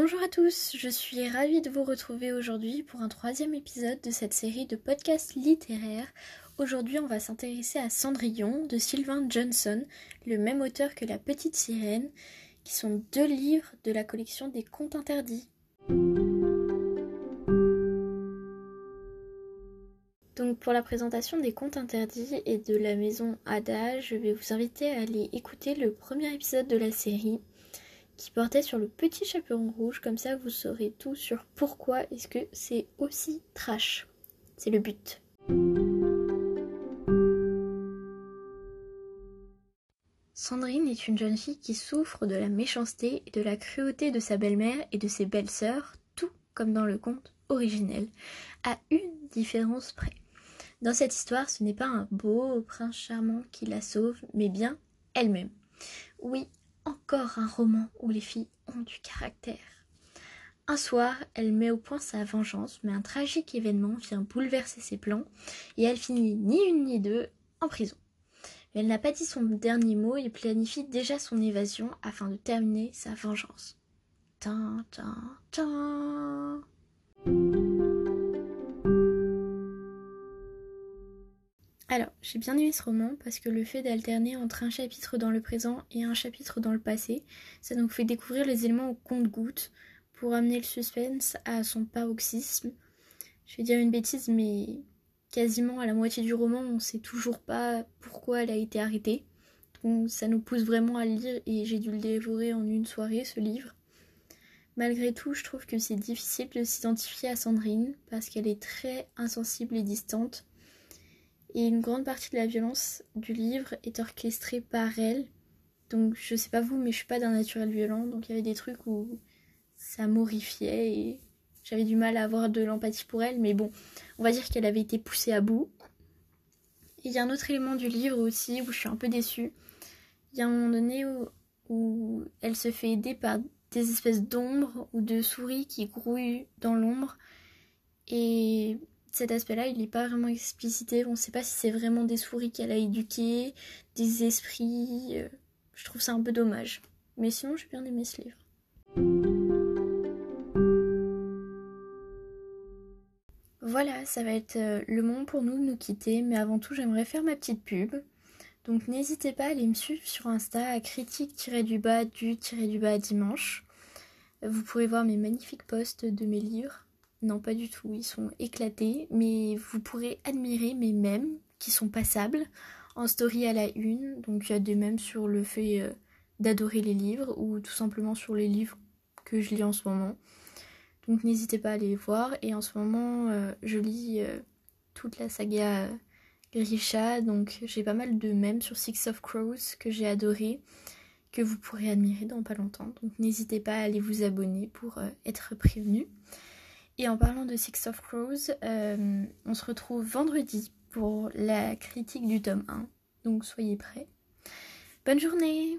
Bonjour à tous, je suis ravie de vous retrouver aujourd'hui pour un troisième épisode de cette série de podcasts littéraires. Aujourd'hui, on va s'intéresser à Cendrillon de Sylvain Johnson, le même auteur que La Petite Sirène, qui sont deux livres de la collection des contes interdits. Donc pour la présentation des contes interdits et de la maison Ada, je vais vous inviter à aller écouter le premier épisode de la série qui portait sur le petit chaperon rouge, comme ça vous saurez tout sur pourquoi est-ce que c'est aussi trash. C'est le but. Sandrine est une jeune fille qui souffre de la méchanceté et de la cruauté de sa belle-mère et de ses belles-sœurs, tout comme dans le conte originel, à une différence près. Dans cette histoire, ce n'est pas un beau prince charmant qui la sauve, mais bien elle-même. Oui, encore un roman où les filles ont du caractère. Un soir, elle met au point sa vengeance, mais un tragique événement vient bouleverser ses plans et elle finit ni une ni deux en prison. Mais elle n'a pas dit son dernier mot et planifie déjà son évasion afin de terminer sa vengeance. Tin, Alors, j'ai bien aimé ce roman parce que le fait d'alterner entre un chapitre dans le présent et un chapitre dans le passé, ça nous fait découvrir les éléments au compte-gouttes pour amener le suspense à son paroxysme. Je vais dire une bêtise, mais quasiment à la moitié du roman, on ne sait toujours pas pourquoi elle a été arrêtée. Donc ça nous pousse vraiment à le lire et j'ai dû le dévorer en une soirée, ce livre. Malgré tout, je trouve que c'est difficile de s'identifier à Sandrine parce qu'elle est très insensible et distante et une grande partie de la violence du livre est orchestrée par elle. Donc je sais pas vous, mais je suis pas d'un naturel violent, donc il y avait des trucs où ça m'horrifiait et j'avais du mal à avoir de l'empathie pour elle, mais bon, on va dire qu'elle avait été poussée à bout. il y a un autre élément du livre aussi où je suis un peu déçue. Il y a un moment donné où, où elle se fait aider par des espèces d'ombres ou de souris qui grouillent dans l'ombre. Et cet aspect-là, il n'est pas vraiment explicité. On ne sait pas si c'est vraiment des souris qu'elle a éduquées, des esprits. Euh, je trouve ça un peu dommage. Mais sinon, j'ai bien aimé ce livre. Voilà, ça va être euh, le moment pour nous de nous quitter, mais avant tout, j'aimerais faire ma petite pub. Donc n'hésitez pas à aller me suivre sur Insta à critique-du-bas du-bas dimanche. Vous pourrez voir mes magnifiques posts de mes livres. Non, pas du tout, ils sont éclatés, mais vous pourrez admirer mes mèmes qui sont passables en story à la une. Donc il y a des mèmes sur le fait euh, d'adorer les livres ou tout simplement sur les livres que je lis en ce moment. Donc n'hésitez pas à les voir. Et en ce moment, euh, je lis euh, toute la saga Grisha. Donc j'ai pas mal de mèmes sur Six of Crows que j'ai adoré, que vous pourrez admirer dans pas longtemps. Donc n'hésitez pas à aller vous abonner pour être prévenu. Et en parlant de Six of Crows, euh, on se retrouve vendredi pour la critique du tome 1. Donc soyez prêts. Bonne journée